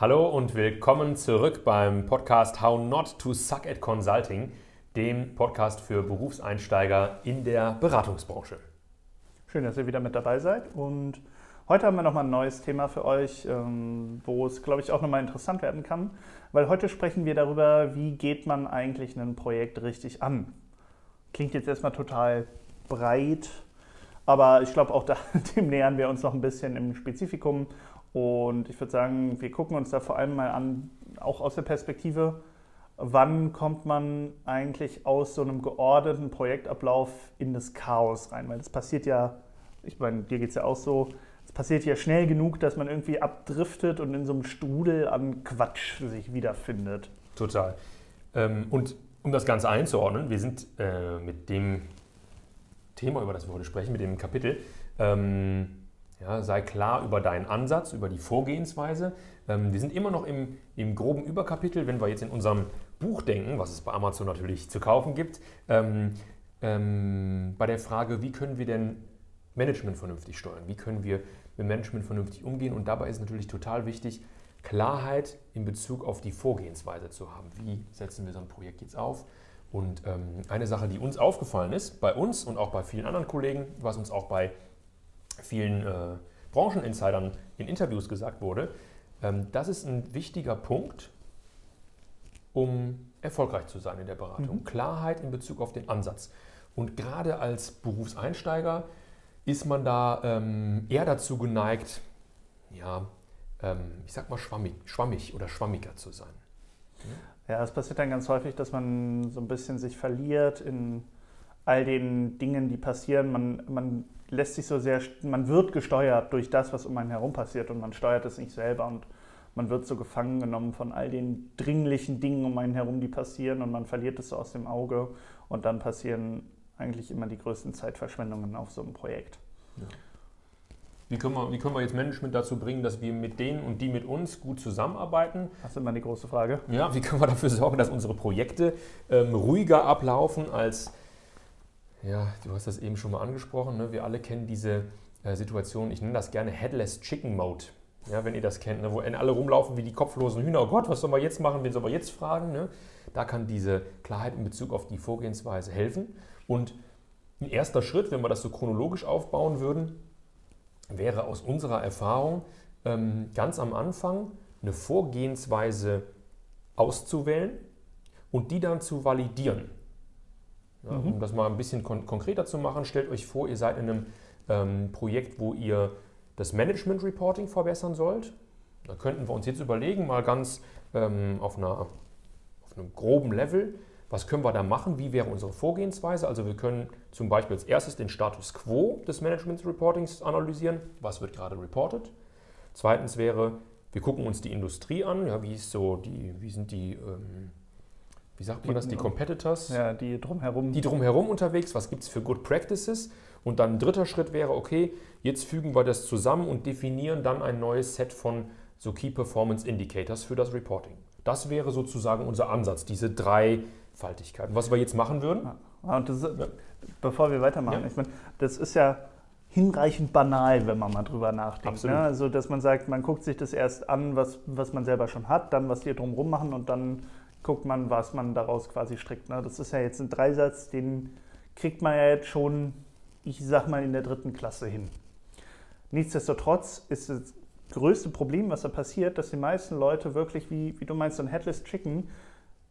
Hallo und willkommen zurück beim Podcast How Not to Suck at Consulting, dem Podcast für Berufseinsteiger in der Beratungsbranche. Schön, dass ihr wieder mit dabei seid und heute haben wir nochmal ein neues Thema für euch, ähm, wo es, glaube ich, auch nochmal interessant werden kann, weil heute sprechen wir darüber, wie geht man eigentlich ein Projekt richtig an. Klingt jetzt erstmal total breit, aber ich glaube, auch da, dem nähern wir uns noch ein bisschen im Spezifikum und ich würde sagen, wir gucken uns da vor allem mal an, auch aus der Perspektive, wann kommt man eigentlich aus so einem geordneten Projektablauf in das Chaos rein? Weil das passiert ja, ich meine, dir geht es ja auch so, es passiert ja schnell genug, dass man irgendwie abdriftet und in so einem Strudel an Quatsch sich wiederfindet. Total. Ähm, und um das Ganze einzuordnen, wir sind äh, mit dem Thema, über das wir heute sprechen, mit dem Kapitel, ähm, ja, sei klar über deinen Ansatz, über die Vorgehensweise. Ähm, wir sind immer noch im, im, groben Überkapitel, wenn wir jetzt in unserem Buch denken, was es bei Amazon natürlich zu kaufen gibt, ähm, ähm, bei der Frage, wie können wir denn Management vernünftig steuern? Wie können wir mit Management vernünftig umgehen? Und dabei ist natürlich total wichtig, Klarheit in Bezug auf die Vorgehensweise zu haben. Wie setzen wir so ein Projekt jetzt auf? Und ähm, eine Sache, die uns aufgefallen ist, bei uns und auch bei vielen anderen Kollegen, was uns auch bei vielen äh, Brancheninsidern in Interviews gesagt wurde, ähm, das ist ein wichtiger Punkt, um erfolgreich zu sein in der Beratung. Mhm. Klarheit in Bezug auf den Ansatz. Und gerade als Berufseinsteiger ist man da ähm, eher dazu geneigt, ja, ähm, ich sag mal schwammig, schwammig oder schwammiger zu sein. Ja, es passiert dann ganz häufig, dass man so ein bisschen sich verliert in all den Dingen, die passieren. Man, man lässt sich so sehr, man wird gesteuert durch das, was um einen herum passiert und man steuert es nicht selber und man wird so gefangen genommen von all den dringlichen Dingen um einen herum, die passieren und man verliert es so aus dem Auge und dann passieren eigentlich immer die größten Zeitverschwendungen auf so einem Projekt. Ja. Wie können, wir, wie können wir jetzt Management dazu bringen, dass wir mit denen und die mit uns gut zusammenarbeiten? Das ist immer die große Frage. Ja, wie können wir dafür sorgen, dass unsere Projekte ähm, ruhiger ablaufen als ja, du hast das eben schon mal angesprochen. Ne? Wir alle kennen diese äh, Situation, ich nenne das gerne Headless Chicken Mode. Ja, wenn ihr das kennt, ne? wo alle rumlaufen wie die kopflosen Hühner. Oh Gott, was soll man jetzt machen? Wen soll man jetzt fragen? Ne? Da kann diese Klarheit in Bezug auf die Vorgehensweise helfen. Und ein erster Schritt, wenn wir das so chronologisch aufbauen würden, wäre aus unserer Erfahrung ähm, ganz am Anfang eine Vorgehensweise auszuwählen und die dann zu validieren. Ja, mhm. Um das mal ein bisschen kon konkreter zu machen, stellt euch vor, ihr seid in einem ähm, Projekt, wo ihr das Management Reporting verbessern sollt. Da könnten wir uns jetzt überlegen, mal ganz ähm, auf, einer, auf einem groben Level, was können wir da machen, wie wäre unsere Vorgehensweise. Also wir können zum Beispiel als erstes den Status quo des Management Reportings analysieren, was wird gerade reported. Zweitens wäre, wir gucken uns die Industrie an, ja, wie, ist so die, wie sind die ähm, wie sagt man das, die Competitors? Ja, die drumherum. Die drumherum unterwegs, was gibt es für Good Practices? Und dann ein dritter Schritt wäre, okay, jetzt fügen wir das zusammen und definieren dann ein neues Set von so Key Performance Indicators für das Reporting. Das wäre sozusagen unser Ansatz, diese Dreifaltigkeiten. Was wir jetzt machen würden? Ja, und ist, ja. bevor wir weitermachen, ich meine, das ist ja hinreichend banal, wenn man mal drüber nachdenkt. Ne? Also, dass man sagt, man guckt sich das erst an, was, was man selber schon hat, dann was die drumherum machen und dann guckt man, was man daraus quasi strickt. Ne? Das ist ja jetzt ein Dreisatz, den kriegt man ja jetzt schon, ich sag mal, in der dritten Klasse hin. Nichtsdestotrotz ist das größte Problem, was da passiert, dass die meisten Leute wirklich, wie, wie du meinst, so ein Headless Chicken,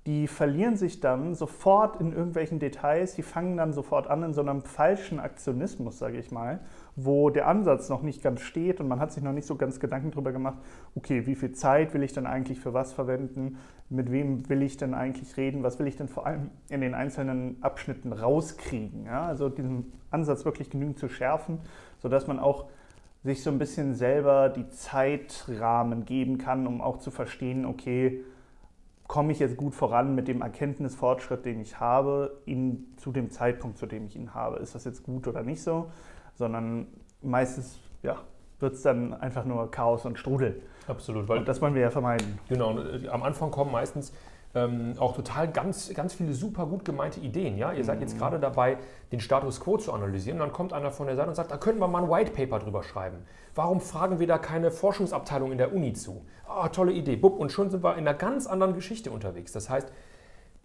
die verlieren sich dann sofort in irgendwelchen Details, die fangen dann sofort an in so einem falschen Aktionismus, sage ich mal, wo der Ansatz noch nicht ganz steht und man hat sich noch nicht so ganz Gedanken darüber gemacht, okay, wie viel Zeit will ich denn eigentlich für was verwenden, mit wem will ich denn eigentlich reden, was will ich denn vor allem in den einzelnen Abschnitten rauskriegen. Ja? Also diesen Ansatz wirklich genügend zu schärfen, sodass man auch sich so ein bisschen selber die Zeitrahmen geben kann, um auch zu verstehen, okay, komme ich jetzt gut voran mit dem Erkenntnisfortschritt, den ich habe, in, zu dem Zeitpunkt, zu dem ich ihn habe. Ist das jetzt gut oder nicht so? Sondern meistens ja, wird es dann einfach nur Chaos und Strudel. Absolut. Weil und das wollen wir ja vermeiden. Genau. Äh, am Anfang kommen meistens ähm, auch total ganz, ganz viele super gut gemeinte Ideen. Ja? Ihr seid jetzt mhm. gerade dabei, den Status quo zu analysieren. Und dann kommt einer von der Seite und sagt, da können wir mal ein White Paper drüber schreiben. Warum fragen wir da keine Forschungsabteilung in der Uni zu? Ah, tolle Idee. Bub, und schon sind wir in einer ganz anderen Geschichte unterwegs. Das heißt,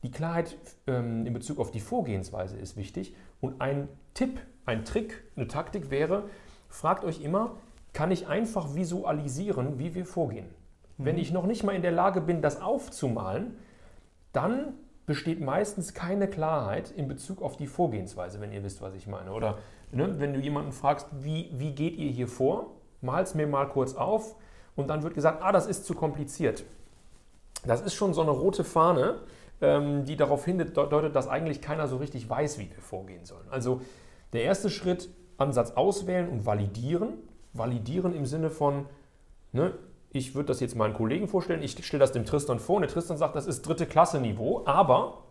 die Klarheit ähm, in Bezug auf die Vorgehensweise ist wichtig. Und ein Tipp, ein Trick, eine Taktik wäre, fragt euch immer, kann ich einfach visualisieren, wie wir vorgehen? Mhm. Wenn ich noch nicht mal in der Lage bin, das aufzumalen, dann besteht meistens keine Klarheit in Bezug auf die Vorgehensweise, wenn ihr wisst, was ich meine. Oder ne, wenn du jemanden fragst, wie, wie geht ihr hier vor, mal es mir mal kurz auf und dann wird gesagt, ah, das ist zu kompliziert. Das ist schon so eine rote Fahne, ähm, die darauf hindeutet, dass eigentlich keiner so richtig weiß, wie wir vorgehen sollen. Also der erste Schritt, Ansatz auswählen und validieren. Validieren im Sinne von, ne, ich würde das jetzt meinen Kollegen vorstellen, ich stelle das dem Tristan vor und der Tristan sagt, das ist dritte Klasse Niveau, aber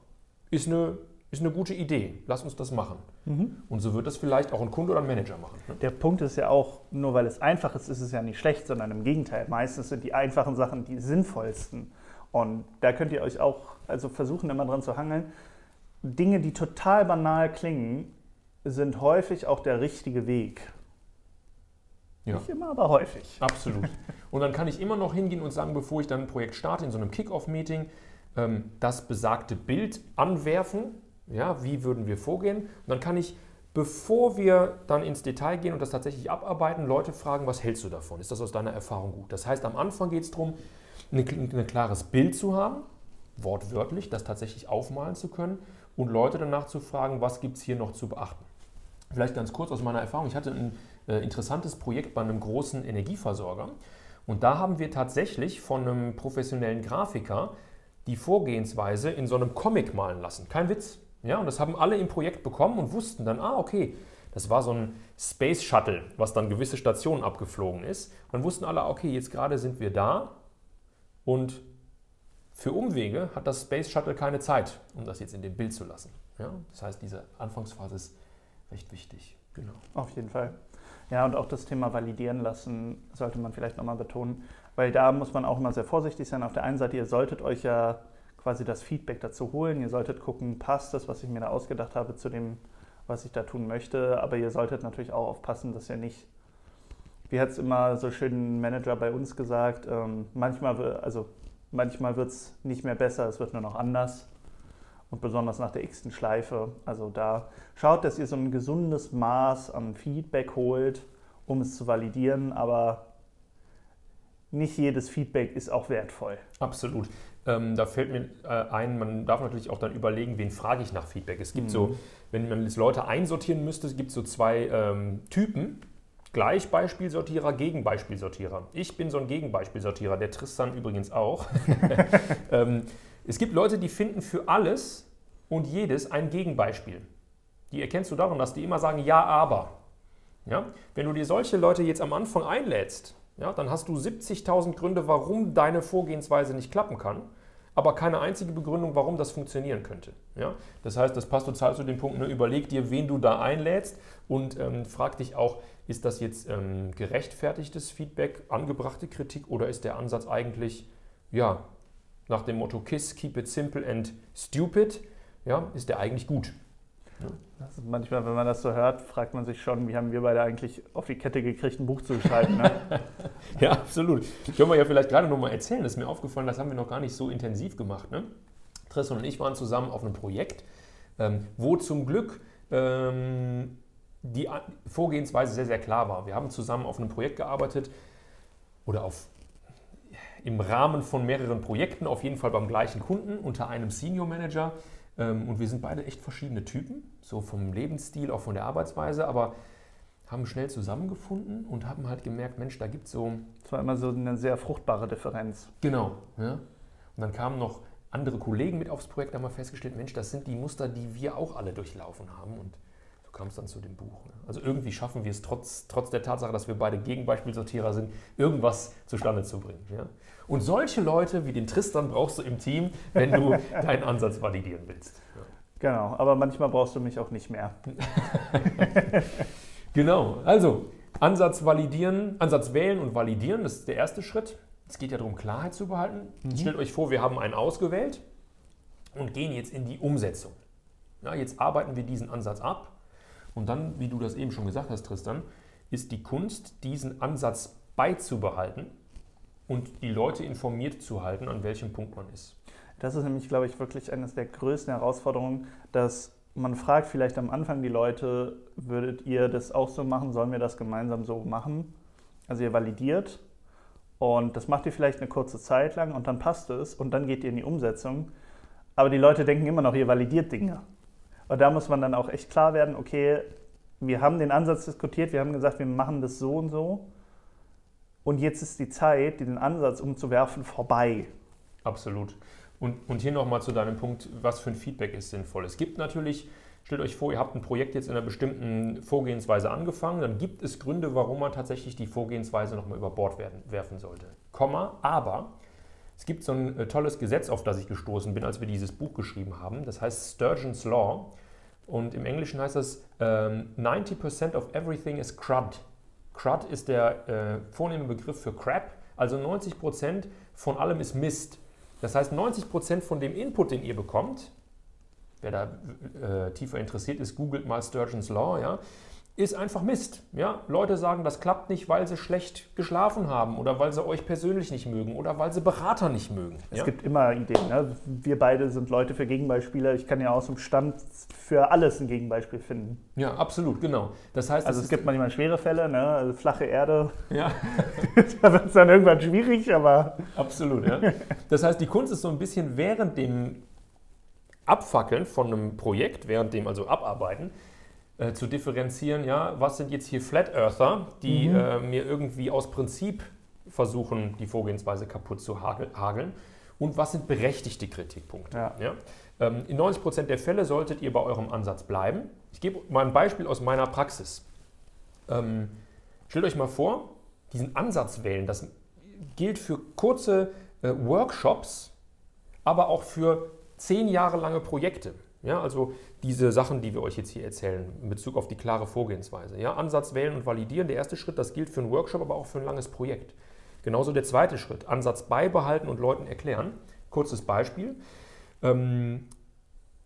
ist eine, ist eine gute Idee, lass uns das machen. Mhm. Und so wird das vielleicht auch ein Kunde oder ein Manager machen. Ne? Der Punkt ist ja auch, nur weil es einfach ist, ist es ja nicht schlecht, sondern im Gegenteil. Meistens sind die einfachen Sachen die sinnvollsten. Und da könnt ihr euch auch also versuchen, immer dran zu hangeln. Dinge, die total banal klingen, sind häufig auch der richtige Weg. Ja. Nicht immer, aber häufig. Absolut. Und dann kann ich immer noch hingehen und sagen, bevor ich dann ein Projekt starte, in so einem Kick-Off-Meeting, ähm, das besagte Bild anwerfen. Ja, wie würden wir vorgehen? Und dann kann ich, bevor wir dann ins Detail gehen und das tatsächlich abarbeiten, Leute fragen, was hältst du davon? Ist das aus deiner Erfahrung gut? Das heißt, am Anfang geht es darum, ein klares Bild zu haben, wortwörtlich, das tatsächlich aufmalen zu können und Leute danach zu fragen, was gibt es hier noch zu beachten. Vielleicht ganz kurz aus meiner Erfahrung. Ich hatte ein äh, interessantes Projekt bei einem großen Energieversorger. Und da haben wir tatsächlich von einem professionellen Grafiker die Vorgehensweise in so einem Comic malen lassen. Kein Witz. Ja, und das haben alle im Projekt bekommen und wussten dann, ah, okay, das war so ein Space Shuttle, was dann gewisse Stationen abgeflogen ist. Und dann wussten alle, okay, jetzt gerade sind wir da und für Umwege hat das Space Shuttle keine Zeit, um das jetzt in dem Bild zu lassen. Ja, das heißt, diese Anfangsphase ist recht wichtig. Genau. Auf jeden Fall. Ja, und auch das Thema validieren lassen sollte man vielleicht nochmal betonen, weil da muss man auch immer sehr vorsichtig sein. Auf der einen Seite, ihr solltet euch ja quasi das Feedback dazu holen. Ihr solltet gucken, passt das, was ich mir da ausgedacht habe, zu dem, was ich da tun möchte. Aber ihr solltet natürlich auch aufpassen, dass ihr nicht, wie hat es immer so schön ein Manager bei uns gesagt, ähm, manchmal, also manchmal wird es nicht mehr besser, es wird nur noch anders und besonders nach der x-ten Schleife. Also da schaut, dass ihr so ein gesundes Maß an Feedback holt, um es zu validieren, aber nicht jedes Feedback ist auch wertvoll. Absolut. Ähm, da fällt mir äh, ein, man darf natürlich auch dann überlegen, wen frage ich nach Feedback. Es gibt mhm. so, wenn man jetzt Leute einsortieren müsste, es gibt so zwei ähm, Typen. Gleichbeispielsortierer, Gegenbeispielsortierer. Ich bin so ein Gegenbeispielsortierer, der Tristan übrigens auch. ähm, es gibt Leute, die finden für alles und jedes ein Gegenbeispiel. Die erkennst du daran, dass die immer sagen, ja, aber. Ja? Wenn du dir solche Leute jetzt am Anfang einlädst, ja, dann hast du 70.000 Gründe, warum deine Vorgehensweise nicht klappen kann, aber keine einzige Begründung, warum das funktionieren könnte. Ja? Das heißt, das passt total zu dem Punkt, ne, überleg dir, wen du da einlädst und ähm, frag dich auch, ist das jetzt ähm, gerechtfertigtes Feedback, angebrachte Kritik oder ist der Ansatz eigentlich, ja, nach dem Motto KISS, keep it simple and stupid, ja, ist der eigentlich gut. Also manchmal, wenn man das so hört, fragt man sich schon, wie haben wir beide eigentlich auf die Kette gekriegt, ein Buch zu schreiben. Ne? ja, absolut. Können wir ja vielleicht gerade noch mal erzählen. Das ist mir aufgefallen, das haben wir noch gar nicht so intensiv gemacht. Ne? Tristan und ich waren zusammen auf einem Projekt, ähm, wo zum Glück ähm, die Vorgehensweise sehr, sehr klar war. Wir haben zusammen auf einem Projekt gearbeitet oder auf im Rahmen von mehreren Projekten, auf jeden Fall beim gleichen Kunden, unter einem Senior Manager. Ähm, und wir sind beide echt verschiedene Typen, so vom Lebensstil, auch von der Arbeitsweise, aber haben schnell zusammengefunden und haben halt gemerkt, Mensch, da gibt es so. Es war immer so eine sehr fruchtbare Differenz. Genau. Ja. Und dann kamen noch andere Kollegen mit aufs Projekt, da haben wir festgestellt, Mensch, das sind die Muster, die wir auch alle durchlaufen haben. Und kam es dann zu dem Buch. Ne? Also irgendwie schaffen wir es trotz, trotz der Tatsache, dass wir beide Gegenbeispielsortierer sind, irgendwas zustande zu bringen. Ja? Und solche Leute wie den Tristan brauchst du im Team, wenn du deinen Ansatz validieren willst. Ja. Genau, aber manchmal brauchst du mich auch nicht mehr. genau, also Ansatz validieren, Ansatz wählen und validieren, das ist der erste Schritt. Es geht ja darum, Klarheit zu behalten. Mhm. Stellt euch vor, wir haben einen ausgewählt. und gehen jetzt in die Umsetzung. Ja, jetzt arbeiten wir diesen Ansatz ab und dann, wie du das eben schon gesagt hast, Tristan, ist die Kunst, diesen Ansatz beizubehalten und die Leute informiert zu halten, an welchem Punkt man ist. Das ist nämlich, glaube ich, wirklich eines der größten Herausforderungen, dass man fragt vielleicht am Anfang die Leute, würdet ihr das auch so machen, sollen wir das gemeinsam so machen? Also ihr validiert und das macht ihr vielleicht eine kurze Zeit lang und dann passt es und dann geht ihr in die Umsetzung. Aber die Leute denken immer noch, ihr validiert Dinge. Und da muss man dann auch echt klar werden, okay, wir haben den Ansatz diskutiert, wir haben gesagt, wir machen das so und so. Und jetzt ist die Zeit, diesen Ansatz umzuwerfen, vorbei. Absolut. Und, und hier nochmal zu deinem Punkt, was für ein Feedback ist sinnvoll. Es gibt natürlich, stellt euch vor, ihr habt ein Projekt jetzt in einer bestimmten Vorgehensweise angefangen, dann gibt es Gründe, warum man tatsächlich die Vorgehensweise nochmal über Bord werden, werfen sollte. Komma, aber es gibt so ein äh, tolles Gesetz, auf das ich gestoßen bin, als wir dieses Buch geschrieben haben. Das heißt Sturgeon's Law. Und im Englischen heißt das, ähm, 90% of everything is crud. Crud ist der äh, vornehme Begriff für Crap. Also 90% von allem ist Mist. Das heißt, 90 Prozent von dem Input, den ihr bekommt, wer da äh, tiefer interessiert ist, googelt mal Sturgeon's Law, ja, ist einfach Mist. Ja? Leute sagen, das klappt nicht, weil sie schlecht geschlafen haben oder weil sie euch persönlich nicht mögen oder weil sie Berater nicht mögen. Es ja? gibt immer Ideen. Ne? Wir beide sind Leute für Gegenbeispiele. Ich kann ja aus dem Stand für alles ein Gegenbeispiel finden. Ja, absolut, genau. Das heißt, also es gibt manchmal schwere Fälle, ne? also flache Erde. Ja. da wird es dann irgendwann schwierig, aber. Absolut, ja. Das heißt, die Kunst ist so ein bisschen während dem Abfackeln von einem Projekt, während dem also Abarbeiten, äh, zu differenzieren, ja, was sind jetzt hier Flat Earther, die mhm. äh, mir irgendwie aus Prinzip versuchen, die Vorgehensweise kaputt zu hageln und was sind berechtigte Kritikpunkte. Ja. Ja? Ähm, in 90 Prozent der Fälle solltet ihr bei eurem Ansatz bleiben. Ich gebe mal ein Beispiel aus meiner Praxis. Ähm, stellt euch mal vor, diesen Ansatz wählen, das gilt für kurze äh, Workshops, aber auch für zehn Jahre lange Projekte. Ja, also diese Sachen, die wir euch jetzt hier erzählen, in Bezug auf die klare Vorgehensweise. Ja, Ansatz wählen und validieren, der erste Schritt, das gilt für einen Workshop, aber auch für ein langes Projekt. Genauso der zweite Schritt, Ansatz beibehalten und Leuten erklären. Kurzes Beispiel. Ähm,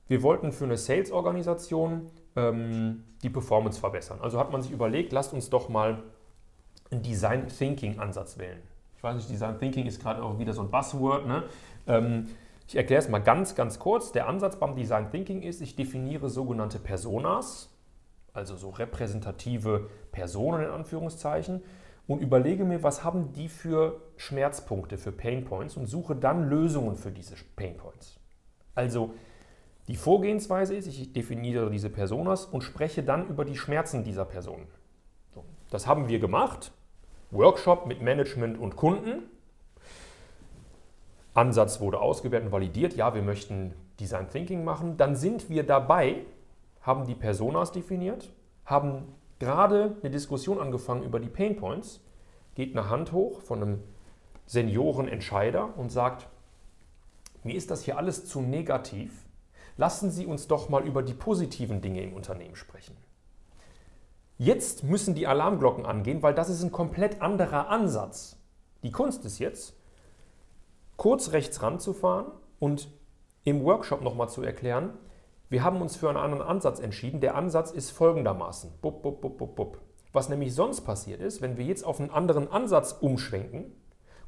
wir wollten für eine Sales-Organisation ähm, die Performance verbessern. Also hat man sich überlegt, lasst uns doch mal einen Design Thinking Ansatz wählen. Ich weiß nicht, Design Thinking ist gerade auch wieder so ein Buzzword. Ne? Ähm, ich erkläre es mal ganz, ganz kurz. Der Ansatz beim Design Thinking ist, ich definiere sogenannte Personas, also so repräsentative Personen in Anführungszeichen, und überlege mir, was haben die für Schmerzpunkte, für Painpoints und suche dann Lösungen für diese Painpoints. Also die Vorgehensweise ist, ich definiere diese Personas und spreche dann über die Schmerzen dieser Personen. So, das haben wir gemacht. Workshop mit Management und Kunden. Ansatz wurde ausgewertet und validiert. Ja, wir möchten Design Thinking machen. Dann sind wir dabei, haben die Personas definiert, haben gerade eine Diskussion angefangen über die Pain Points, geht eine Hand hoch von einem Seniorenentscheider und sagt, mir ist das hier alles zu negativ. Lassen Sie uns doch mal über die positiven Dinge im Unternehmen sprechen. Jetzt müssen die Alarmglocken angehen, weil das ist ein komplett anderer Ansatz. Die Kunst ist jetzt, kurz rechts ranzufahren und im Workshop nochmal zu erklären, wir haben uns für einen anderen Ansatz entschieden. Der Ansatz ist folgendermaßen. Bup, bup, bup, bup, bup. Was nämlich sonst passiert ist, wenn wir jetzt auf einen anderen Ansatz umschwenken,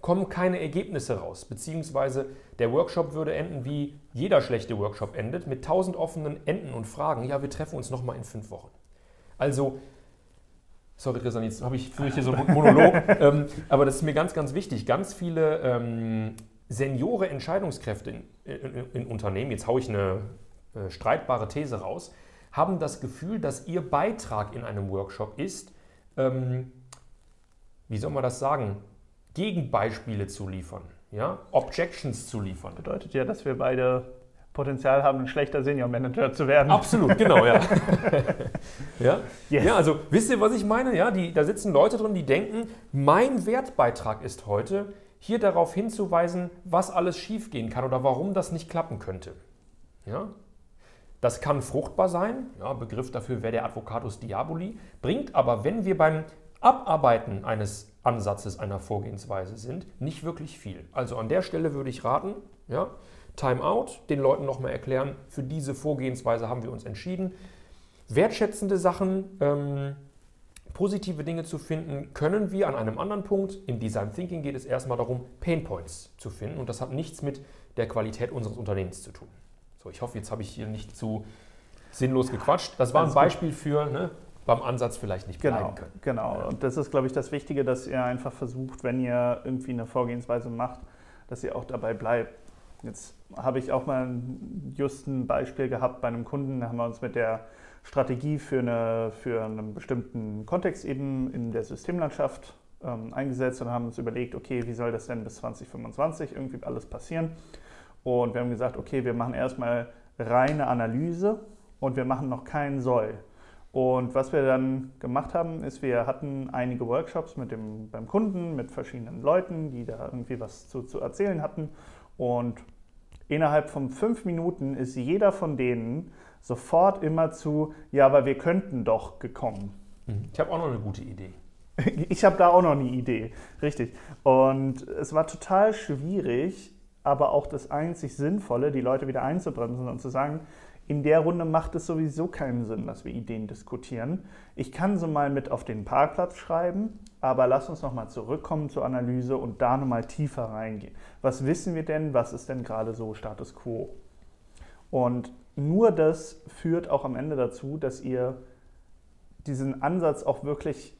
kommen keine Ergebnisse raus. Beziehungsweise der Workshop würde enden, wie jeder schlechte Workshop endet, mit tausend offenen Enden und Fragen. Ja, wir treffen uns nochmal in fünf Wochen. Also, sorry, Christian, jetzt habe ich für hier so einen Monolog, ähm, aber das ist mir ganz, ganz wichtig. Ganz viele ähm, Seniore Entscheidungskräfte in, in, in Unternehmen, jetzt haue ich eine äh, streitbare These raus, haben das Gefühl, dass ihr Beitrag in einem Workshop ist, ähm, wie soll man das sagen, Gegenbeispiele zu liefern, ja? Objections zu liefern. Bedeutet ja, dass wir beide Potenzial haben, ein schlechter Senior Manager zu werden. Absolut, genau, ja. ja? Yes. ja, also wisst ihr, was ich meine? Ja, die, da sitzen Leute drin, die denken, mein Wertbeitrag ist heute, hier darauf hinzuweisen, was alles schiefgehen kann oder warum das nicht klappen könnte. Ja? Das kann fruchtbar sein, ja, Begriff dafür wäre der Advocatus Diaboli, bringt aber, wenn wir beim Abarbeiten eines Ansatzes einer Vorgehensweise sind, nicht wirklich viel. Also an der Stelle würde ich raten, ja, Timeout, den Leuten nochmal erklären, für diese Vorgehensweise haben wir uns entschieden. Wertschätzende Sachen, ähm, positive Dinge zu finden, können wir an einem anderen Punkt. Im Design Thinking geht es erstmal darum, Pain Points zu finden und das hat nichts mit der Qualität unseres Unternehmens zu tun. So, ich hoffe, jetzt habe ich hier nicht zu sinnlos gequatscht. Das war ein Beispiel für ne, beim Ansatz vielleicht nicht bleiben genau, können. Genau, und das ist, glaube ich, das Wichtige, dass ihr einfach versucht, wenn ihr irgendwie eine Vorgehensweise macht, dass ihr auch dabei bleibt. Jetzt habe ich auch mal just ein Beispiel gehabt bei einem Kunden, da haben wir uns mit der Strategie für, eine, für einen bestimmten Kontext eben in der Systemlandschaft ähm, eingesetzt und haben uns überlegt, okay, wie soll das denn bis 2025 irgendwie alles passieren? Und wir haben gesagt, okay, wir machen erstmal reine Analyse und wir machen noch keinen Soll. Und was wir dann gemacht haben, ist, wir hatten einige Workshops mit dem, beim Kunden, mit verschiedenen Leuten, die da irgendwie was zu, zu erzählen hatten. Und innerhalb von fünf Minuten ist jeder von denen sofort immer zu, ja, aber wir könnten doch gekommen. Mhm. Ich habe auch noch eine gute Idee. Ich habe da auch noch eine Idee, richtig. Und es war total schwierig, aber auch das einzig Sinnvolle, die Leute wieder einzubremsen und zu sagen, in der Runde macht es sowieso keinen Sinn, dass wir Ideen diskutieren. Ich kann so mal mit auf den Parkplatz schreiben, aber lass uns nochmal zurückkommen zur Analyse und da nochmal tiefer reingehen. Was wissen wir denn? Was ist denn gerade so Status quo? Und nur das führt auch am Ende dazu, dass ihr diesen Ansatz auch wirklich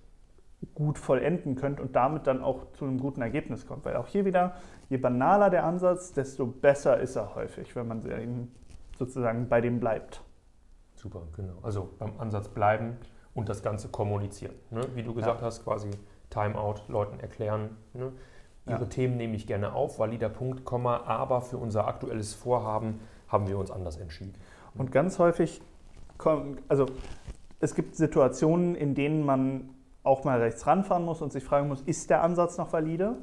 gut vollenden könnt und damit dann auch zu einem guten Ergebnis kommt. Weil auch hier wieder, je banaler der Ansatz, desto besser ist er häufig, wenn man sozusagen bei dem bleibt. Super, genau. Also beim Ansatz bleiben und das Ganze kommunizieren. Ne? Wie du gesagt ja. hast, quasi Timeout, Leuten erklären. Ne? Ihre ja. Themen nehme ich gerne auf, valider Punkt, Komma, aber für unser aktuelles Vorhaben haben wir uns anders entschieden. Und ganz häufig, also es gibt Situationen, in denen man auch mal rechts ranfahren muss und sich fragen muss, ist der Ansatz noch valide?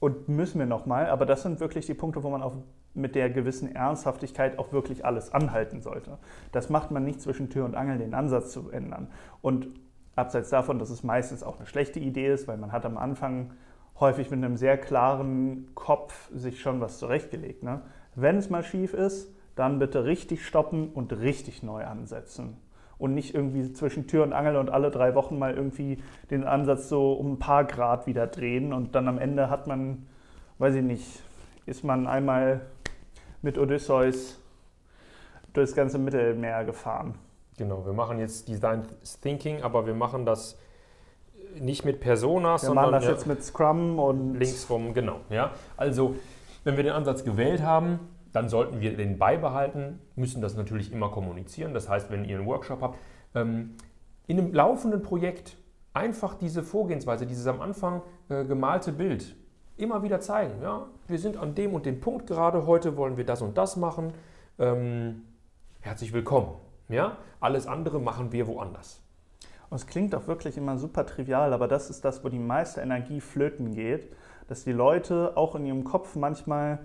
Und müssen wir nochmal, aber das sind wirklich die Punkte, wo man auf mit der gewissen Ernsthaftigkeit auch wirklich alles anhalten sollte. Das macht man nicht zwischen Tür und Angel, den Ansatz zu ändern. Und abseits davon, dass es meistens auch eine schlechte Idee ist, weil man hat am Anfang häufig mit einem sehr klaren Kopf sich schon was zurechtgelegt. Ne? Wenn es mal schief ist, dann bitte richtig stoppen und richtig neu ansetzen. Und nicht irgendwie zwischen Tür und Angel und alle drei Wochen mal irgendwie den Ansatz so um ein paar Grad wieder drehen und dann am Ende hat man, weiß ich nicht, ist man einmal mit Odysseus durchs ganze Mittelmeer gefahren. Genau, wir machen jetzt Design Thinking, aber wir machen das nicht mit Personas, wir sondern machen das ja, jetzt mit Scrum und links vom genau. Ja, also wenn wir den Ansatz gewählt haben, dann sollten wir den beibehalten, müssen das natürlich immer kommunizieren. Das heißt, wenn ihr einen Workshop habt, ähm, in einem laufenden Projekt einfach diese Vorgehensweise, dieses am Anfang äh, gemalte Bild immer wieder zeigen. Ja, wir sind an dem und dem Punkt gerade. Heute wollen wir das und das machen. Ähm, herzlich willkommen. Ja, alles andere machen wir woanders. Es klingt auch wirklich immer super trivial, aber das ist das, wo die meiste Energie flöten geht, dass die Leute auch in ihrem Kopf manchmal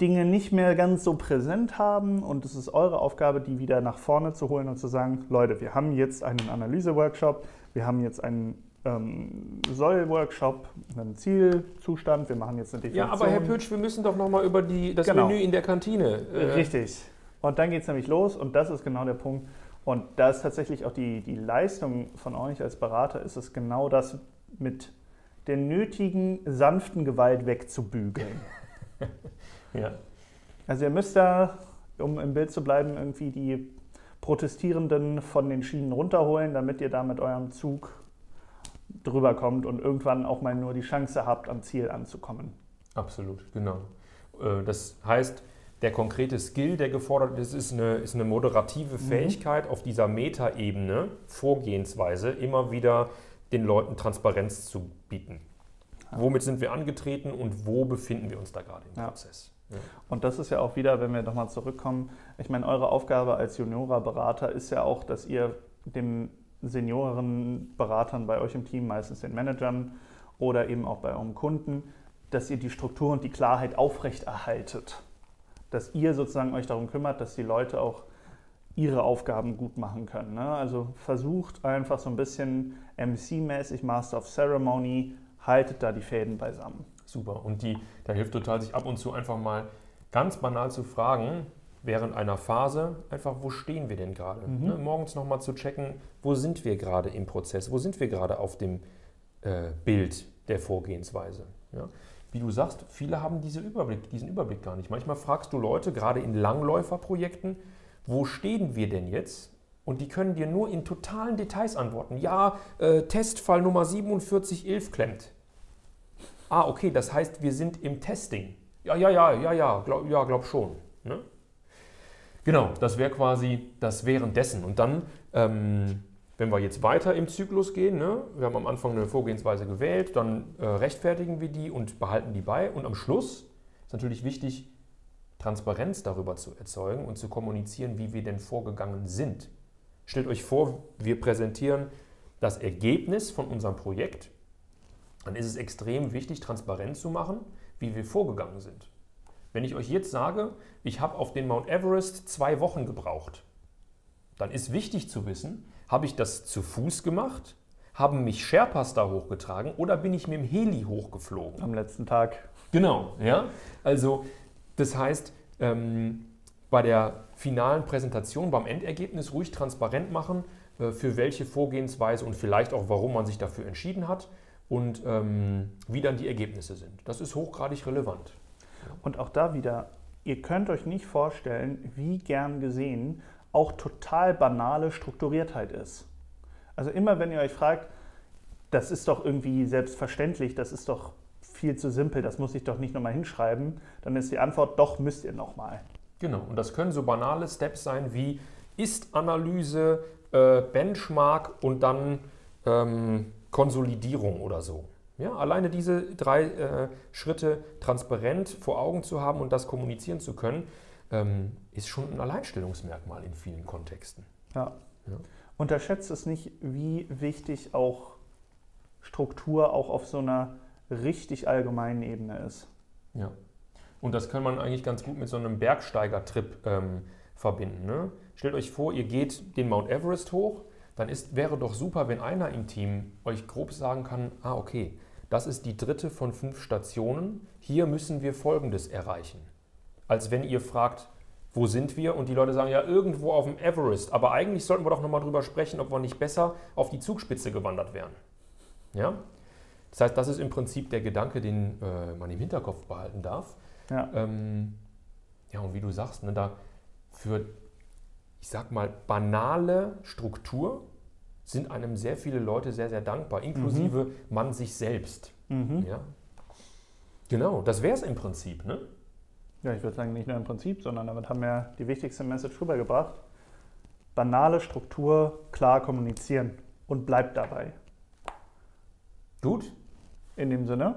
Dinge nicht mehr ganz so präsent haben und es ist eure Aufgabe, die wieder nach vorne zu holen und zu sagen, Leute, wir haben jetzt einen Analyse-Workshop, wir haben jetzt einen ähm, Soll-Workshop, einen Zielzustand, wir machen jetzt eine Definition. Ja, aber Herr Pötsch, wir müssen doch nochmal über die, das genau. Menü in der Kantine. Äh. Richtig. Und dann geht es nämlich los und das ist genau der Punkt. Und da ist tatsächlich auch die, die Leistung von euch als Berater, ist es genau das mit der nötigen sanften Gewalt wegzubügeln. ja. Also ihr müsst da, um im Bild zu bleiben, irgendwie die Protestierenden von den Schienen runterholen, damit ihr da mit eurem Zug drüber kommt und irgendwann auch mal nur die Chance habt, am Ziel anzukommen. Absolut, genau. Äh, das heißt, der konkrete Skill, der gefordert ist, ist eine, ist eine moderative mhm. Fähigkeit, mhm. auf dieser Metaebene, Vorgehensweise, immer wieder den Leuten Transparenz zu bieten. Ja. Womit sind wir angetreten und wo befinden wir uns da gerade im ja. Prozess? Ja. Und das ist ja auch wieder, wenn wir nochmal zurückkommen, ich meine, eure Aufgabe als Juniorer-Berater ist ja auch, dass ihr dem Seniorenberatern bei euch im Team, meistens den Managern oder eben auch bei eurem Kunden, dass ihr die Struktur und die Klarheit aufrechterhaltet. Dass ihr sozusagen euch darum kümmert, dass die Leute auch ihre Aufgaben gut machen können. Ne? Also versucht einfach so ein bisschen MC-mäßig, Master of Ceremony, haltet da die Fäden beisammen. Super. Und die, da hilft total, sich ab und zu einfach mal ganz banal zu fragen, während einer Phase, einfach, wo stehen wir denn gerade? Mhm. Ne, morgens nochmal zu checken, wo sind wir gerade im Prozess, wo sind wir gerade auf dem äh, Bild der Vorgehensweise. Ja? Wie du sagst, viele haben diese Überblick, diesen Überblick gar nicht. Manchmal fragst du Leute, gerade in Langläuferprojekten, wo stehen wir denn jetzt? Und die können dir nur in totalen Details antworten. Ja, äh, Testfall Nummer 4711 klemmt. Ah, okay, das heißt, wir sind im Testing. Ja, ja, ja, ja, ja, glaub, ja, glaub schon. Ne? Genau, das wäre quasi das währenddessen. Und dann, ähm, wenn wir jetzt weiter im Zyklus gehen, ne, wir haben am Anfang eine Vorgehensweise gewählt, dann äh, rechtfertigen wir die und behalten die bei. Und am Schluss ist natürlich wichtig, Transparenz darüber zu erzeugen und zu kommunizieren, wie wir denn vorgegangen sind. Stellt euch vor, wir präsentieren das Ergebnis von unserem Projekt. Dann ist es extrem wichtig, transparent zu machen, wie wir vorgegangen sind. Wenn ich euch jetzt sage, ich habe auf den Mount Everest zwei Wochen gebraucht, dann ist wichtig zu wissen, habe ich das zu Fuß gemacht, haben mich Sherpas da hochgetragen oder bin ich mit dem Heli hochgeflogen? Am letzten Tag. Genau, ja. Also das heißt, ähm, bei der finalen Präsentation, beim Endergebnis ruhig transparent machen, äh, für welche Vorgehensweise und vielleicht auch, warum man sich dafür entschieden hat und ähm, wie dann die Ergebnisse sind. Das ist hochgradig relevant. Und auch da wieder, ihr könnt euch nicht vorstellen, wie gern gesehen auch total banale Strukturiertheit ist. Also immer wenn ihr euch fragt, das ist doch irgendwie selbstverständlich, das ist doch viel zu simpel, das muss ich doch nicht nochmal hinschreiben, dann ist die Antwort, doch müsst ihr nochmal. Genau, und das können so banale Steps sein wie Ist-Analyse, äh, Benchmark und dann ähm, Konsolidierung oder so. Ja, alleine diese drei äh, Schritte transparent vor Augen zu haben und das kommunizieren zu können, ähm, ist schon ein Alleinstellungsmerkmal in vielen Kontexten. Ja. ja. Unterschätzt es nicht, wie wichtig auch Struktur auch auf so einer richtig allgemeinen Ebene ist. Ja. Und das kann man eigentlich ganz gut mit so einem Bergsteiger-Trip ähm, verbinden. Ne? Stellt euch vor, ihr geht den Mount Everest hoch, dann ist, wäre doch super, wenn einer im Team euch grob sagen kann, ah okay, das ist die dritte von fünf Stationen. Hier müssen wir Folgendes erreichen. Als wenn ihr fragt, wo sind wir? Und die Leute sagen, ja, irgendwo auf dem Everest. Aber eigentlich sollten wir doch nochmal drüber sprechen, ob wir nicht besser auf die Zugspitze gewandert wären. Ja? Das heißt, das ist im Prinzip der Gedanke, den äh, man im Hinterkopf behalten darf. Ja, ähm, ja und wie du sagst, ne, da für, ich sag mal, banale Struktur sind einem sehr viele Leute sehr, sehr dankbar, inklusive mhm. man sich selbst. Mhm. Ja? Genau, das wäre es im Prinzip. Ne? Ja, ich würde sagen, nicht nur im Prinzip, sondern damit haben wir die wichtigste Message rübergebracht. Banale Struktur, klar kommunizieren und bleibt dabei. Gut. In dem Sinne,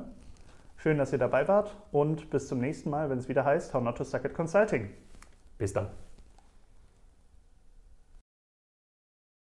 schön, dass ihr dabei wart und bis zum nächsten Mal, wenn es wieder heißt How Not to Suck at Consulting. Bis dann.